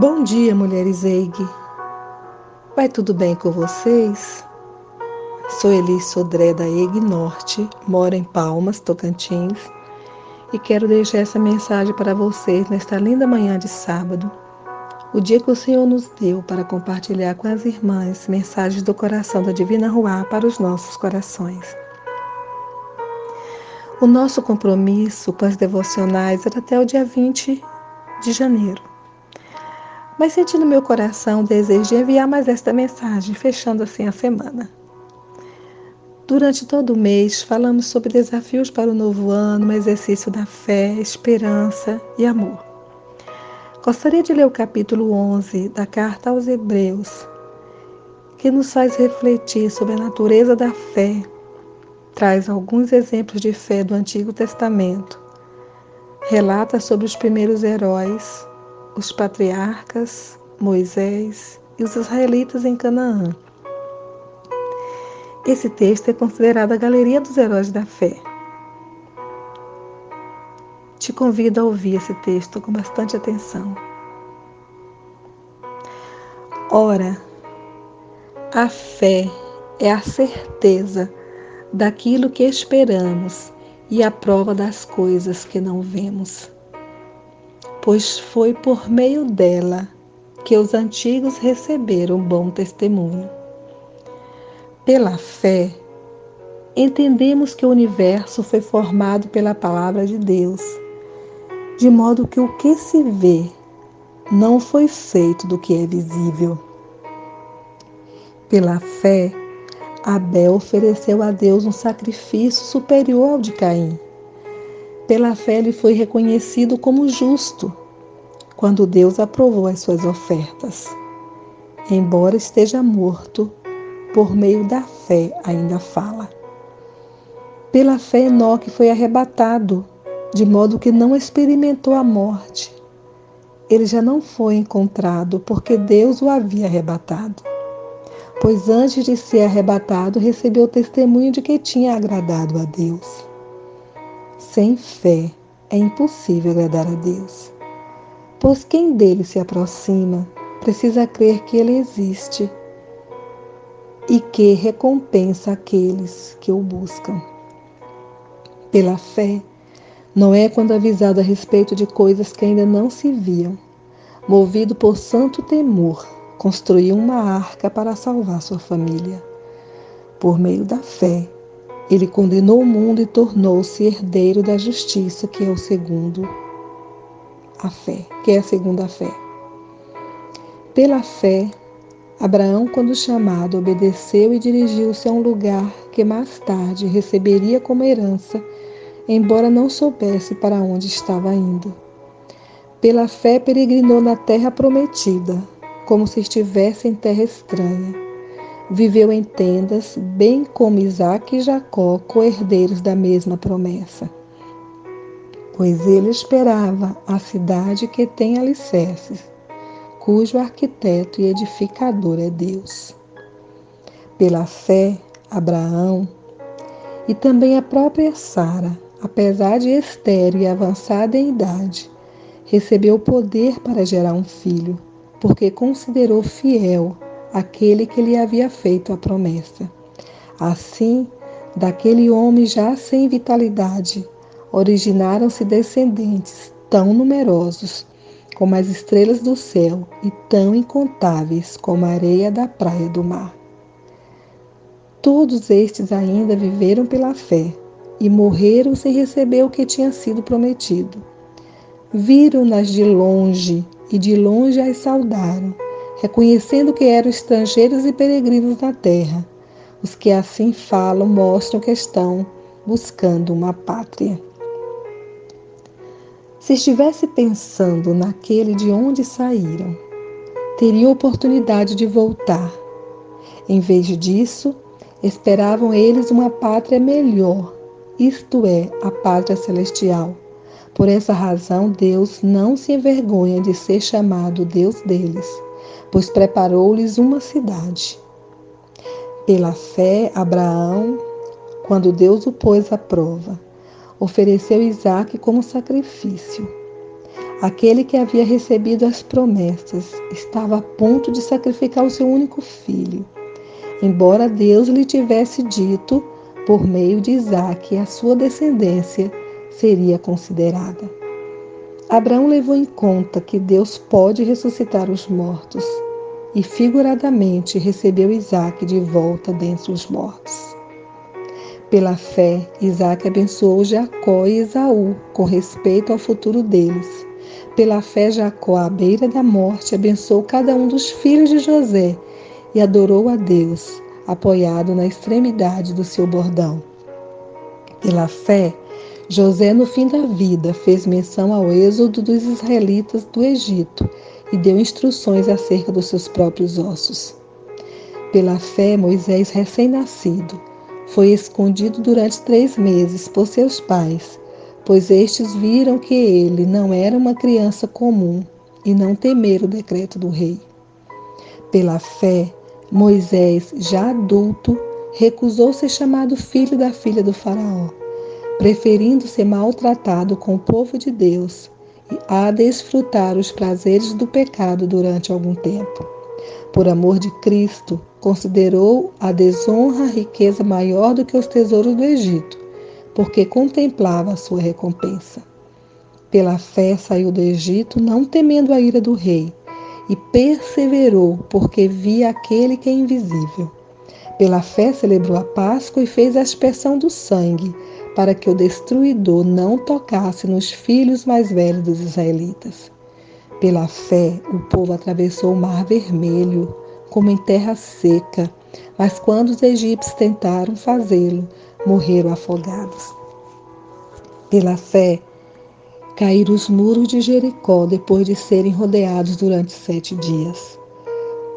Bom dia, mulheres EIG. Vai tudo bem com vocês? Sou Elis Sodré da EIG Norte, moro em Palmas, Tocantins, e quero deixar essa mensagem para vocês nesta linda manhã de sábado, o dia que o Senhor nos deu para compartilhar com as irmãs mensagens do coração da Divina Ruá para os nossos corações. O nosso compromisso com as devocionais era até o dia 20 de janeiro mas senti no meu coração o desejo de enviar mais esta mensagem, fechando assim a semana. Durante todo o mês, falamos sobre desafios para o novo ano, um exercício da fé, esperança e amor. Gostaria de ler o capítulo 11 da carta aos Hebreus, que nos faz refletir sobre a natureza da fé, traz alguns exemplos de fé do Antigo Testamento, relata sobre os primeiros heróis, os patriarcas, Moisés e os israelitas em Canaã. Esse texto é considerado a galeria dos heróis da fé. Te convido a ouvir esse texto com bastante atenção. Ora, a fé é a certeza daquilo que esperamos e a prova das coisas que não vemos pois foi por meio dela que os antigos receberam bom testemunho. Pela fé, entendemos que o universo foi formado pela palavra de Deus, de modo que o que se vê não foi feito do que é visível. Pela fé, Abel ofereceu a Deus um sacrifício superior ao de Caim pela fé ele foi reconhecido como justo quando Deus aprovou as suas ofertas. Embora esteja morto, por meio da fé ainda fala. Pela fé Enoque foi arrebatado, de modo que não experimentou a morte. Ele já não foi encontrado porque Deus o havia arrebatado. Pois antes de ser arrebatado, recebeu testemunho de que tinha agradado a Deus. Sem fé é impossível agradar a Deus, pois quem dele se aproxima precisa crer que ele existe e que recompensa aqueles que o buscam. Pela fé, Noé, quando avisado a respeito de coisas que ainda não se viam, movido por santo temor, construiu uma arca para salvar sua família. Por meio da fé, ele condenou o mundo e tornou-se herdeiro da justiça, que é o segundo a fé, que é a segunda fé. Pela fé, Abraão, quando chamado, obedeceu e dirigiu-se a um lugar que mais tarde receberia como herança, embora não soubesse para onde estava indo. Pela fé, peregrinou na terra prometida, como se estivesse em terra estranha viveu em tendas, bem como Isaac e Jacó, co-herdeiros da mesma promessa. Pois ele esperava a cidade que tem alicerces, cujo arquiteto e edificador é Deus. Pela fé, Abraão e também a própria Sara, apesar de estéril e avançada em idade, recebeu o poder para gerar um filho, porque considerou fiel aquele que lhe havia feito a promessa. Assim, daquele homem já sem vitalidade, originaram-se descendentes tão numerosos como as estrelas do céu e tão incontáveis como a areia da praia do mar. Todos estes ainda viveram pela fé e morreram sem receber o que tinha sido prometido. Viram-nas de longe e de longe as saudaram reconhecendo que eram estrangeiros e peregrinos na terra. Os que assim falam mostram que estão buscando uma pátria. Se estivesse pensando naquele de onde saíram, teria oportunidade de voltar. Em vez disso, esperavam eles uma pátria melhor, isto é, a pátria celestial. Por essa razão, Deus não se envergonha de ser chamado Deus deles pois preparou-lhes uma cidade. Pela fé, Abraão, quando Deus o pôs à prova, ofereceu Isaque como sacrifício. Aquele que havia recebido as promessas estava a ponto de sacrificar o seu único filho. Embora Deus lhe tivesse dito, por meio de Isaac, a sua descendência seria considerada. Abraão levou em conta que Deus pode ressuscitar os mortos e, figuradamente, recebeu Isaac de volta dentre os mortos. Pela fé, Isaac abençoou Jacó e Esaú com respeito ao futuro deles. Pela fé, Jacó, à beira da morte, abençoou cada um dos filhos de José e adorou a Deus, apoiado na extremidade do seu bordão. Pela fé, José, no fim da vida, fez menção ao êxodo dos israelitas do Egito e deu instruções acerca dos seus próprios ossos. Pela fé, Moisés, recém-nascido, foi escondido durante três meses por seus pais, pois estes viram que ele não era uma criança comum e não temeram o decreto do rei. Pela fé, Moisés, já adulto, recusou ser chamado filho da filha do Faraó, preferindo ser maltratado com o povo de Deus a desfrutar os prazeres do pecado durante algum tempo. Por amor de Cristo, considerou a desonra a riqueza maior do que os tesouros do Egito, porque contemplava a sua recompensa. Pela fé saiu do Egito, não temendo a ira do rei, e perseverou, porque via aquele que é invisível. Pela fé celebrou a Páscoa e fez a aspersão do sangue, para que o destruidor não tocasse nos filhos mais velhos dos israelitas. Pela fé, o povo atravessou o Mar Vermelho, como em terra seca, mas quando os egípcios tentaram fazê-lo, morreram afogados. Pela fé, caíram os muros de Jericó depois de serem rodeados durante sete dias.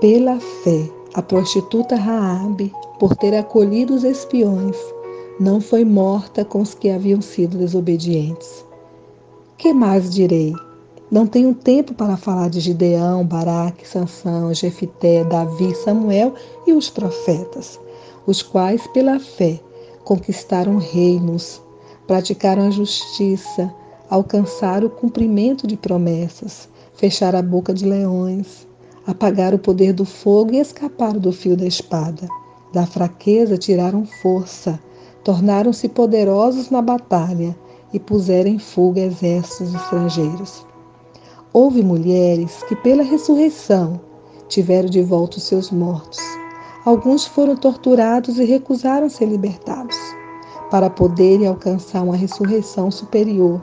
Pela fé, a prostituta Raabe, por ter acolhido os espiões, não foi morta com os que haviam sido desobedientes. Que mais direi? Não tenho tempo para falar de Gideão, Baraque, Sansão, Jefité, Davi, Samuel e os profetas, os quais, pela fé, conquistaram reinos, praticaram a justiça, alcançaram o cumprimento de promessas, fecharam a boca de leões, apagaram o poder do fogo e escaparam do fio da espada. Da fraqueza tiraram força, tornaram-se poderosos na batalha e puseram em fuga exércitos estrangeiros. Houve mulheres que, pela ressurreição, tiveram de volta os seus mortos. Alguns foram torturados e recusaram ser libertados, para poderem alcançar uma ressurreição superior.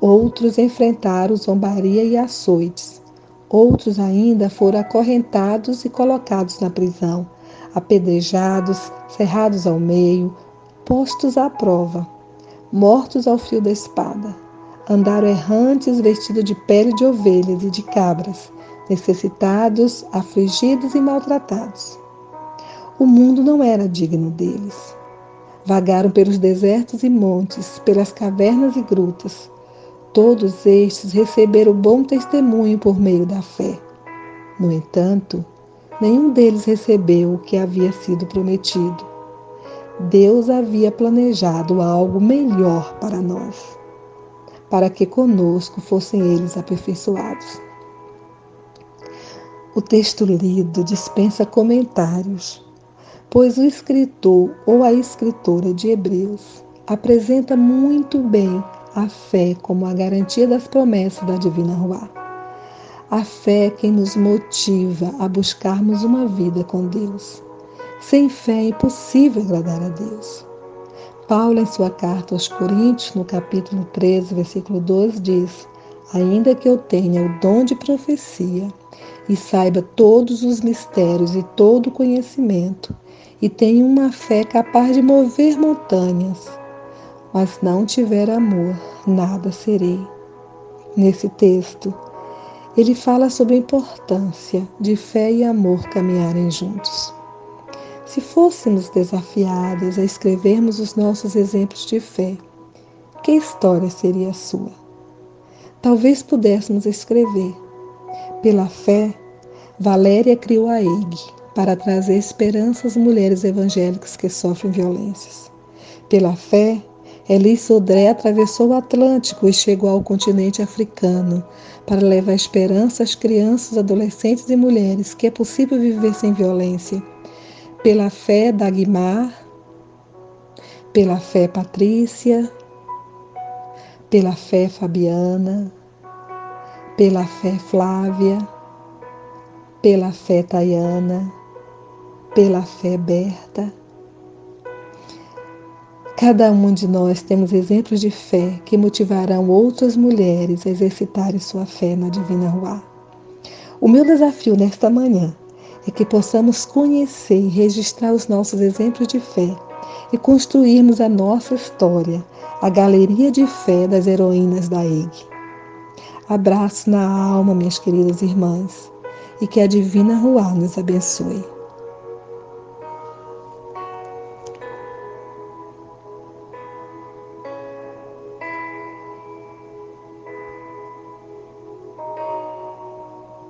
Outros enfrentaram zombaria e açoites. Outros ainda foram acorrentados e colocados na prisão, apedrejados, cerrados ao meio, postos à prova, mortos ao fio da espada andaram errantes vestidos de pele de ovelhas e de cabras, necessitados, afligidos e maltratados. O mundo não era digno deles. Vagaram pelos desertos e montes, pelas cavernas e grutas. Todos estes receberam bom testemunho por meio da fé. No entanto, nenhum deles recebeu o que havia sido prometido. Deus havia planejado algo melhor para nós para que conosco fossem eles aperfeiçoados. O texto lido dispensa comentários, pois o escritor ou a escritora de Hebreus apresenta muito bem a fé como a garantia das promessas da Divina Ruá. A fé é quem nos motiva a buscarmos uma vida com Deus. Sem fé é impossível agradar a Deus. Paulo, em sua carta aos Coríntios, no capítulo 13, versículo 12, diz: Ainda que eu tenha o dom de profecia e saiba todos os mistérios e todo o conhecimento, e tenha uma fé capaz de mover montanhas, mas não tiver amor, nada serei. Nesse texto, ele fala sobre a importância de fé e amor caminharem juntos. Se fôssemos desafiadas a escrevermos os nossos exemplos de fé, que história seria a sua? Talvez pudéssemos escrever. Pela fé, Valéria criou a EIG para trazer esperança às mulheres evangélicas que sofrem violências. Pela fé, Elis Sodré atravessou o Atlântico e chegou ao continente africano para levar esperança às crianças, adolescentes e mulheres que é possível viver sem violência. Pela fé Dagmar, pela fé Patrícia, pela fé Fabiana, pela fé Flávia, pela fé Tayana, pela fé Berta. Cada um de nós temos exemplos de fé que motivarão outras mulheres a exercitarem sua fé na Divina Ruá. O meu desafio nesta manhã é que possamos conhecer e registrar os nossos exemplos de fé e construirmos a nossa história, a galeria de fé das heroínas da EG. Abraço na alma, minhas queridas irmãs, e que a Divina Ruá nos abençoe.